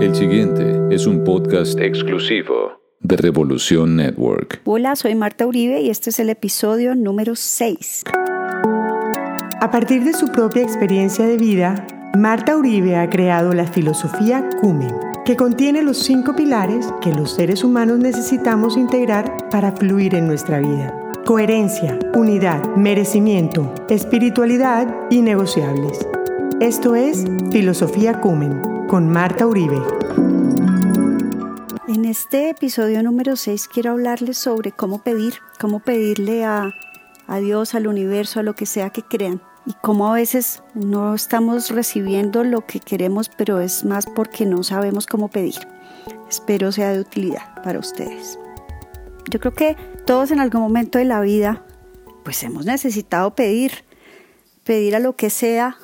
El siguiente es un podcast exclusivo de Revolución Network. Hola, soy Marta Uribe y este es el episodio número 6. A partir de su propia experiencia de vida, Marta Uribe ha creado la filosofía Cumen, que contiene los cinco pilares que los seres humanos necesitamos integrar para fluir en nuestra vida. Coherencia, unidad, merecimiento, espiritualidad y negociables. Esto es Filosofía Cumen con Marta Uribe. En este episodio número 6 quiero hablarles sobre cómo pedir, cómo pedirle a, a Dios, al universo, a lo que sea que crean. Y cómo a veces no estamos recibiendo lo que queremos, pero es más porque no sabemos cómo pedir. Espero sea de utilidad para ustedes. Yo creo que todos en algún momento de la vida, pues hemos necesitado pedir, pedir a lo que sea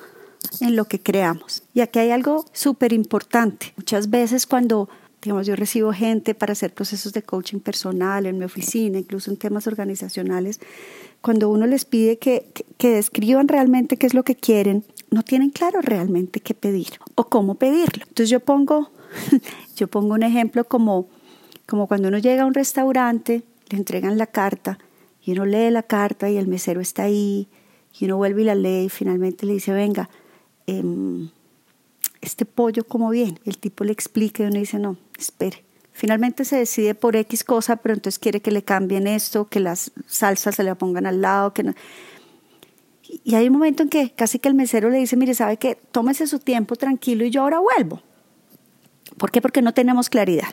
en lo que creamos. Y aquí hay algo súper importante. Muchas veces cuando digamos, yo recibo gente para hacer procesos de coaching personal en mi oficina, incluso en temas organizacionales, cuando uno les pide que, que, describan realmente qué es lo que quieren, no tienen claro realmente qué pedir o cómo pedirlo. Entonces yo pongo, yo pongo un ejemplo como, como cuando uno llega a un restaurante, le entregan la carta y uno lee la carta y el mesero está ahí y uno vuelve y la lee y finalmente le dice, venga, Em, este pollo como bien. El tipo le explica y uno dice, no, espere. Finalmente se decide por X cosa, pero entonces quiere que le cambien esto, que las salsas se le pongan al lado, que no. Y hay un momento en que casi que el mesero le dice, mire, ¿sabe qué? Tómese su tiempo tranquilo y yo ahora vuelvo. ¿Por qué? Porque no tenemos claridad.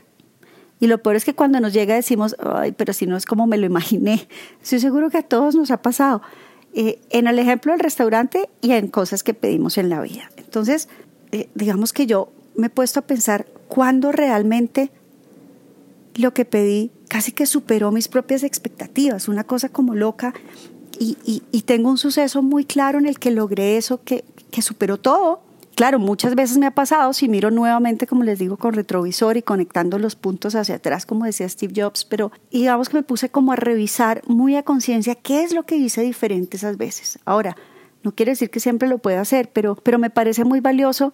Y lo peor es que cuando nos llega decimos, ay, pero si no es como me lo imaginé. Estoy seguro que a todos nos ha pasado. Eh, en el ejemplo del restaurante y en cosas que pedimos en la vida. Entonces, eh, digamos que yo me he puesto a pensar cuándo realmente lo que pedí casi que superó mis propias expectativas, una cosa como loca, y, y tengo un suceso muy claro en el que logré eso, que, que superó todo Claro, muchas veces me ha pasado, si miro nuevamente, como les digo, con retrovisor y conectando los puntos hacia atrás, como decía Steve Jobs, pero digamos que me puse como a revisar muy a conciencia qué es lo que hice diferente esas veces. Ahora, no quiere decir que siempre lo pueda hacer, pero, pero me parece muy valioso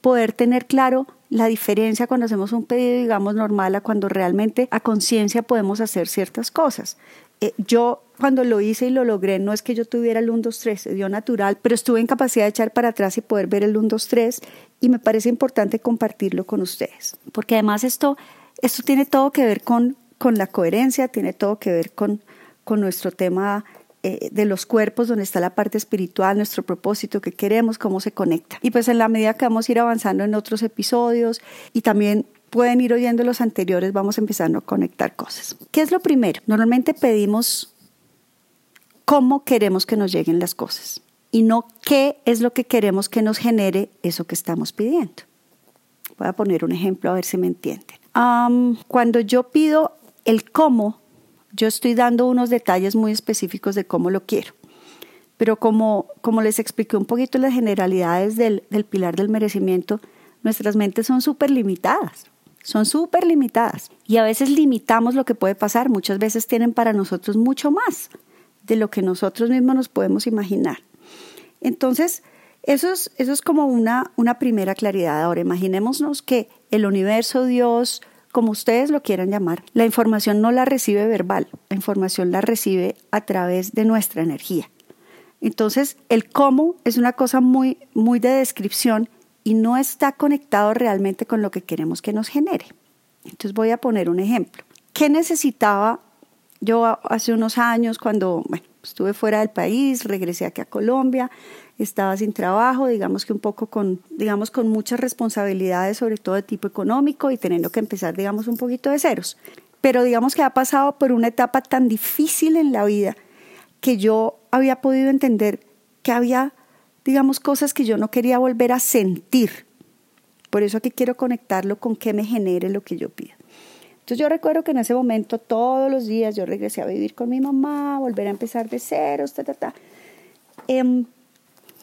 poder tener claro la diferencia cuando hacemos un pedido, digamos, normal a cuando realmente a conciencia podemos hacer ciertas cosas. Eh, yo cuando lo hice y lo logré, no es que yo tuviera el 1, 2, 3, se dio natural, pero estuve en capacidad de echar para atrás y poder ver el 1, 2, 3 y me parece importante compartirlo con ustedes, porque además esto, esto tiene todo que ver con, con la coherencia, tiene todo que ver con, con nuestro tema eh, de los cuerpos, donde está la parte espiritual, nuestro propósito, que queremos, cómo se conecta. Y pues en la medida que vamos a ir avanzando en otros episodios y también pueden ir oyendo los anteriores, vamos empezando a conectar cosas. ¿Qué es lo primero? Normalmente pedimos cómo queremos que nos lleguen las cosas y no qué es lo que queremos que nos genere eso que estamos pidiendo. Voy a poner un ejemplo a ver si me entienden. cuando yo pido el cómo, yo estoy dando unos detalles muy específicos de cómo lo quiero. Pero como, como les expliqué un poquito las generalidades del, del pilar del merecimiento, nuestras mentes son súper limitadas son súper limitadas y a veces limitamos lo que puede pasar, muchas veces tienen para nosotros mucho más de lo que nosotros mismos nos podemos imaginar. Entonces, eso es, eso es como una, una primera claridad. Ahora, imaginémonos que el universo, Dios, como ustedes lo quieran llamar, la información no la recibe verbal, la información la recibe a través de nuestra energía. Entonces, el cómo es una cosa muy, muy de descripción y no está conectado realmente con lo que queremos que nos genere. Entonces voy a poner un ejemplo. ¿Qué necesitaba yo hace unos años cuando estuve fuera del país, regresé aquí a Colombia, estaba sin trabajo, digamos que un poco con, digamos, con muchas responsabilidades, sobre todo de tipo económico y teniendo que empezar, digamos, un poquito de ceros. Pero digamos que ha pasado por una etapa tan difícil en la vida que yo había podido entender que había digamos, cosas que yo no quería volver a sentir. Por eso aquí quiero conectarlo con qué me genere lo que yo pido. Entonces yo recuerdo que en ese momento todos los días yo regresé a vivir con mi mamá, volver a empezar de cero, ta, ta, ta. Em,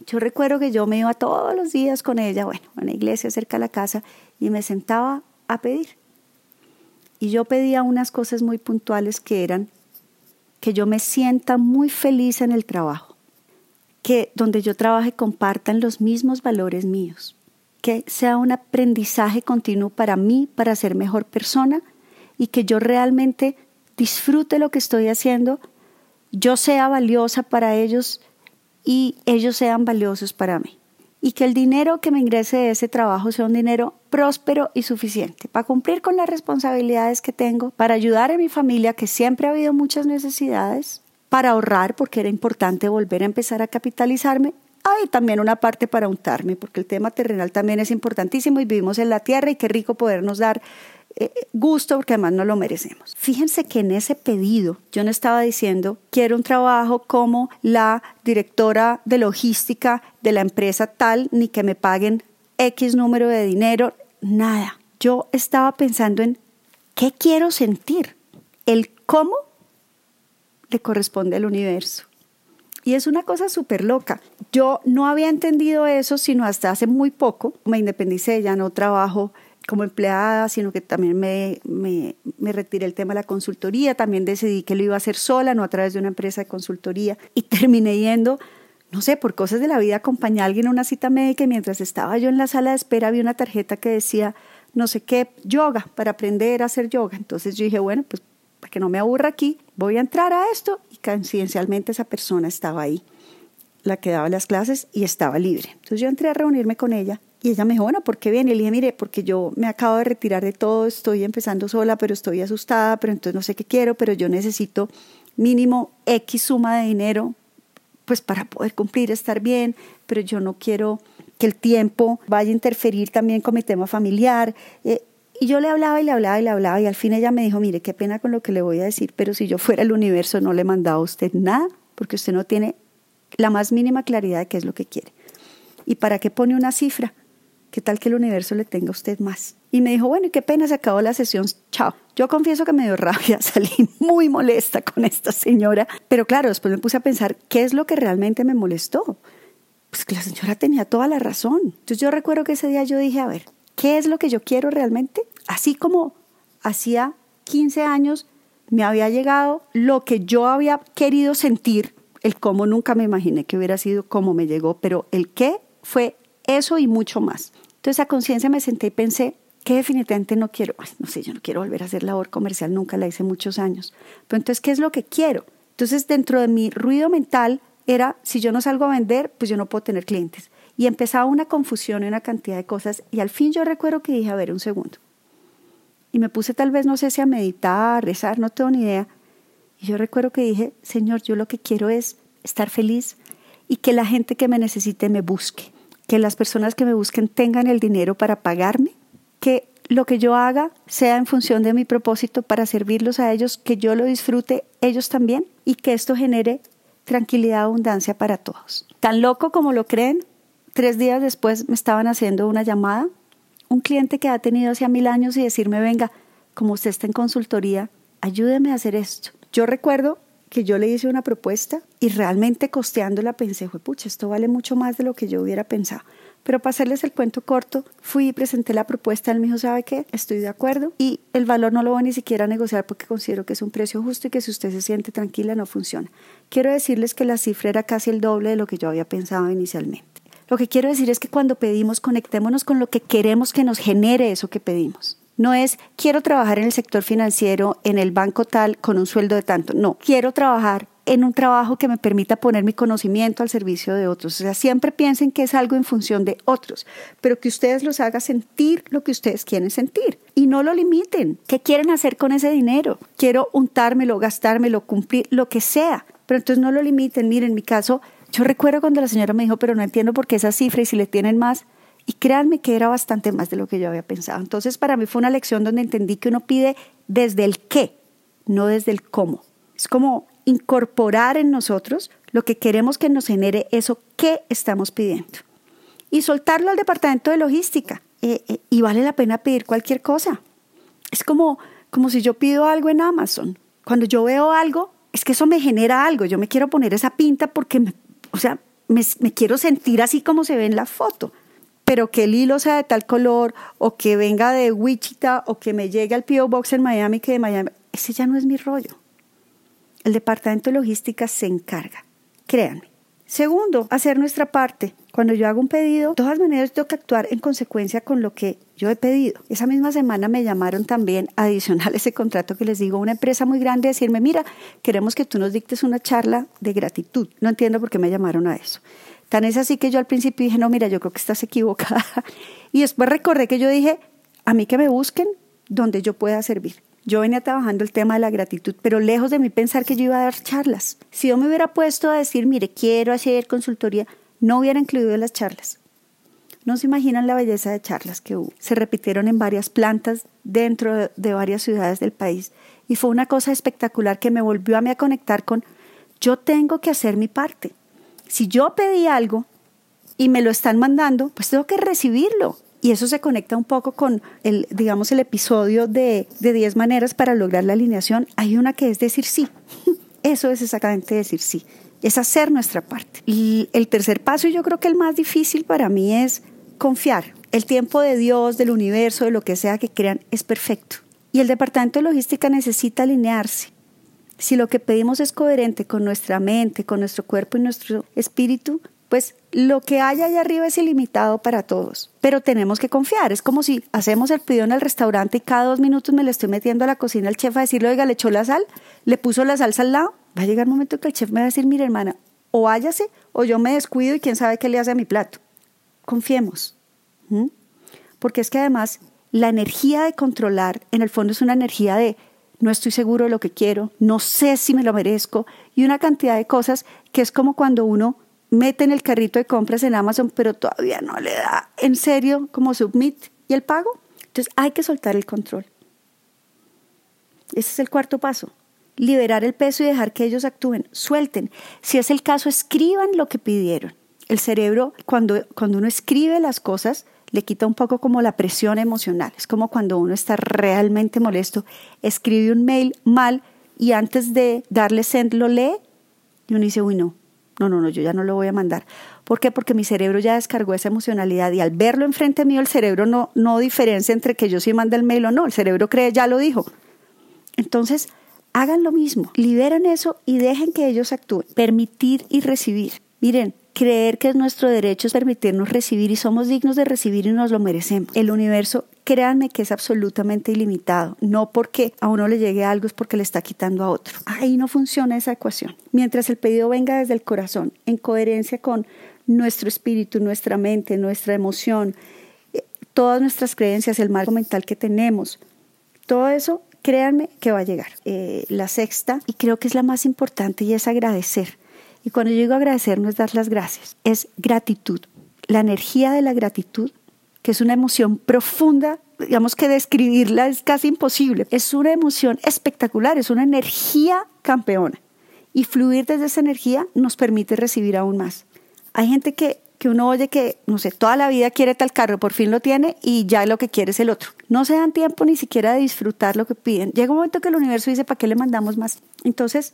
yo recuerdo que yo me iba todos los días con ella, bueno, a una iglesia cerca de la casa, y me sentaba a pedir. Y yo pedía unas cosas muy puntuales que eran que yo me sienta muy feliz en el trabajo que donde yo trabaje compartan los mismos valores míos, que sea un aprendizaje continuo para mí, para ser mejor persona y que yo realmente disfrute lo que estoy haciendo, yo sea valiosa para ellos y ellos sean valiosos para mí. Y que el dinero que me ingrese de ese trabajo sea un dinero próspero y suficiente para cumplir con las responsabilidades que tengo, para ayudar a mi familia, que siempre ha habido muchas necesidades, para ahorrar, porque era importante volver a empezar a capitalizarme hay también una parte para untarme, porque el tema terrenal también es importantísimo y vivimos en la tierra y qué rico podernos dar gusto porque además no lo merecemos. Fíjense que en ese pedido yo no estaba diciendo quiero un trabajo como la directora de logística de la empresa tal, ni que me paguen X número de dinero, nada. Yo estaba pensando en qué quiero sentir. El cómo le corresponde al universo. Y es una cosa súper loca. Yo no había entendido eso sino hasta hace muy poco. Me independicé, ya no trabajo como empleada, sino que también me, me, me, retiré el tema de la consultoría, también decidí que lo iba a hacer sola, no a través de una empresa de consultoría, y terminé yendo, no sé, por cosas de la vida, acompañé a alguien a una cita médica y mientras estaba yo en la sala de espera vi una tarjeta que decía, no sé qué, yoga, para aprender a hacer yoga. Entonces yo dije, bueno, pues para que no me aburra aquí, voy a entrar a esto y coincidencialmente esa persona estaba ahí, la que daba las clases y estaba libre. Entonces yo entré a reunirme con ella y ella me dijo, bueno, ¿por qué viene? Y le dije, mire, porque yo me acabo de retirar de todo, estoy empezando sola, pero estoy asustada, pero entonces no sé qué quiero, pero yo necesito mínimo X suma de dinero pues para poder cumplir, estar bien, pero yo no quiero que el tiempo vaya a interferir también con mi tema familiar. Eh, y yo le hablaba y le hablaba y le hablaba y al fin ella me dijo, mire, qué pena con lo que le voy a decir, pero si yo fuera el universo no le mandaba a usted nada, porque usted no tiene la más mínima claridad de qué es lo que quiere. ¿Y para qué pone una cifra? ¿Qué tal que el universo le tenga a usted más? Y me dijo, bueno, y qué pena, se acabó la sesión, chao. Yo confieso que me dio rabia, salí muy molesta con esta señora, pero claro, después me puse a pensar, ¿qué es lo que realmente me molestó? Pues que la señora tenía toda la razón. Entonces yo recuerdo que ese día yo dije, a ver, ¿Qué es lo que yo quiero realmente? Así como hacía 15 años me había llegado lo que yo había querido sentir, el cómo nunca me imaginé que hubiera sido cómo me llegó, pero el qué fue eso y mucho más. Entonces a conciencia me senté y pensé que definitivamente no quiero, no sé, yo no quiero volver a hacer labor comercial, nunca la hice muchos años. Pero entonces, ¿qué es lo que quiero? Entonces dentro de mi ruido mental era, si yo no salgo a vender, pues yo no puedo tener clientes. Y empezaba una confusión y una cantidad de cosas. Y al fin yo recuerdo que dije, a ver, un segundo. Y me puse tal vez, no sé si a meditar, a rezar, no tengo ni idea. Y yo recuerdo que dije, Señor, yo lo que quiero es estar feliz y que la gente que me necesite me busque. Que las personas que me busquen tengan el dinero para pagarme. Que lo que yo haga sea en función de mi propósito para servirlos a ellos, que yo lo disfrute ellos también y que esto genere tranquilidad, abundancia para todos. Tan loco como lo creen, Tres días después me estaban haciendo una llamada, un cliente que ha tenido hace mil años y decirme, venga, como usted está en consultoría, ayúdeme a hacer esto. Yo recuerdo que yo le hice una propuesta y realmente costeándola pensé, pucha, esto vale mucho más de lo que yo hubiera pensado. Pero para hacerles el cuento corto, fui y presenté la propuesta, él me dijo, ¿sabe qué? Estoy de acuerdo y el valor no lo voy ni siquiera a negociar porque considero que es un precio justo y que si usted se siente tranquila no funciona. Quiero decirles que la cifra era casi el doble de lo que yo había pensado inicialmente. Lo que quiero decir es que cuando pedimos, conectémonos con lo que queremos que nos genere eso que pedimos. No es quiero trabajar en el sector financiero, en el banco tal, con un sueldo de tanto. No, quiero trabajar en un trabajo que me permita poner mi conocimiento al servicio de otros. O sea, siempre piensen que es algo en función de otros, pero que ustedes los haga sentir lo que ustedes quieren sentir y no lo limiten. ¿Qué quieren hacer con ese dinero? Quiero untármelo, gastármelo, cumplir, lo que sea. Pero entonces no lo limiten. Miren, en mi caso, yo recuerdo cuando la señora me dijo, pero no entiendo por qué esa cifra y si le tienen más. Y créanme que era bastante más de lo que yo había pensado. Entonces, para mí fue una lección donde entendí que uno pide desde el qué, no desde el cómo. Es como incorporar en nosotros lo que queremos que nos genere eso que estamos pidiendo. Y soltarlo al departamento de logística. Eh, eh, y vale la pena pedir cualquier cosa. Es como, como si yo pido algo en Amazon. Cuando yo veo algo, es que eso me genera algo. Yo me quiero poner esa pinta porque me o sea, me, quiero sentir así como se ve en la foto pero que el hilo sea de tal color o que venga de Wichita o que me llegue al P.O. Box en Miami que de Miami, ese ya no es mi rollo. El departamento de logística se encarga, créanme, Segundo, hacer nuestra parte. Cuando yo hago un pedido, de todas maneras tengo que actuar en consecuencia con lo que yo he pedido. Esa misma semana me llamaron también, adicional a ese contrato que les digo, una empresa muy grande, decirme, mira, queremos que tú nos dictes una charla de gratitud. No entiendo por qué me llamaron a eso. Es así que yo al principio dije, no, mira, yo creo que estás equivocada. Y después recordé que yo dije, a mí que me busquen donde yo pueda servir. Yo venía trabajando el tema de la gratitud, pero lejos de mí pensar que yo iba a dar charlas. Si yo me hubiera puesto a decir, mire, quiero hacer consultoría, no hubiera incluido las charlas. No se imaginan la belleza de charlas que hubo. Se repitieron en varias plantas dentro de varias ciudades del país y fue una cosa espectacular que me volvió a mí a conectar con yo tengo que hacer mi parte. Si yo pedí algo y me lo están mandando, pues tengo que recibirlo. Y eso se conecta un poco con el, digamos, el episodio de, de 10 maneras para lograr la alineación. Hay una que es decir sí. Eso es exactamente decir sí. Es hacer nuestra parte. Y el tercer paso, y yo creo que el más difícil para mí es confiar. El tiempo de Dios, del universo, de lo que sea que crean, es perfecto. Y el departamento de logística necesita alinearse. Si lo que pedimos es coherente con nuestra mente, con nuestro cuerpo y nuestro espíritu, pues lo que hay allá arriba es ilimitado para todos. Pero tenemos que confiar. Es como si hacemos el pedido en el restaurante y cada dos minutos me le estoy metiendo a la cocina al chef a decirle, oiga, le echó la sal, le puso la salsa al lado. Va a llegar un momento que el chef me va a decir, mire hermana, o váyase o yo me descuido y quién sabe qué le hace a mi plato. Confiemos. Porque es que además la energía de controlar en el fondo es una energía de no estoy seguro de lo que quiero, no sé si me lo merezco y una cantidad de cosas que es como cuando uno mete en el carrito de compras en Amazon, pero todavía no le da en serio como submit y el pago. Entonces hay que soltar el control. Ese es el cuarto paso. Liberar el peso y dejar que ellos actúen. Suelten. Si es el caso, escriban lo que pidieron. El cerebro, cuando, cuando uno escribe las cosas, le quita un poco como la presión emocional. Es como cuando uno está realmente molesto, escribe un mail mal y antes de darle send lo lee y uno dice, uy, no, no, no, no, yo ya no lo voy a mandar. ¿Por qué? Porque mi cerebro ya descargó esa emocionalidad y al verlo enfrente mío, el cerebro no, no diferencia entre que yo sí mande el mail o no. El cerebro cree, ya lo dijo. Entonces, hagan lo mismo, liberan eso y dejen que ellos actúen. Permitir y recibir. Miren, creer que es nuestro derecho es permitirnos recibir y somos dignos de recibir y nos lo merecemos. El universo, créanme que es absolutamente ilimitado. No porque a uno le llegue algo es porque le está quitando a otro. Ahí no funciona esa ecuación. Mientras el pedido venga desde el corazón, en coherencia con nuestro espíritu, nuestra mente, nuestra emoción, eh, todas nuestras creencias, el marco mental que tenemos, todo eso, créanme que va a llegar. Eh, la sexta, y creo que es la más importante, y es agradecer y cuando yo digo agradecer no es dar las gracias, es gratitud. La energía de la gratitud, que es una emoción profunda, digamos que describirla es casi imposible. Es una emoción espectacular, es una energía campeona. Y fluir desde esa energía nos permite recibir aún más. Hay gente que, que uno oye que, no sé, toda la vida quiere tal carro, por fin lo tiene y ya lo que quiere es el otro. No se dan tiempo ni siquiera de disfrutar lo que piden. Llega un momento que el universo dice, ¿para qué le mandamos más? Entonces,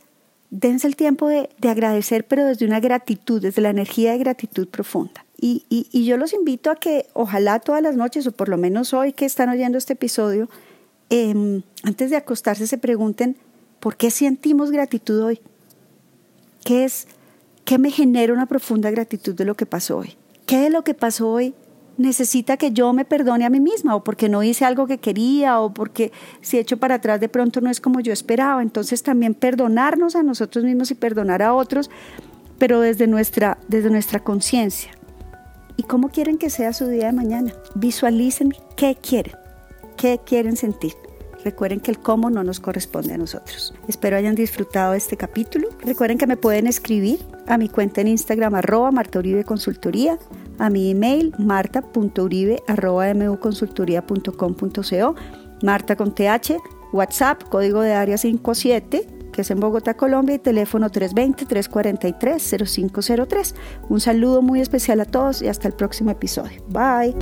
dense el tiempo de, agradecer, pero desde una gratitud, desde la energía de gratitud profunda. Y, y, yo los invito a que ojalá todas las noches, o por lo menos hoy que están oyendo este episodio, em, antes de acostarse se pregunten, ¿por qué sentimos gratitud hoy? ¿Qué es, qué me genera una profunda gratitud de lo que pasó hoy? ¿Qué de lo que pasó hoy necesita que yo me perdone a mí misma o porque no hice algo que quería o porque si echo para atrás de pronto no es como yo esperaba. Entonces también perdonarnos a nosotros mismos y perdonar a otros, pero desde nuestra, desde nuestra conciencia. ¿Y cómo quieren que sea su día de mañana? Visualicen qué quieren, qué quieren sentir. Recuerden que el cómo no nos corresponde a nosotros. Espero hayan disfrutado este capítulo. Recuerden que me pueden escribir a mi cuenta en Instagram arroba Marta Uribe a mi email marta.uribe.muconsultoría.com.co, Marta con TH, WhatsApp, código de área 57, que es en Bogotá, Colombia, y teléfono 320-343-0503. Un saludo muy especial a todos y hasta el próximo episodio. Bye.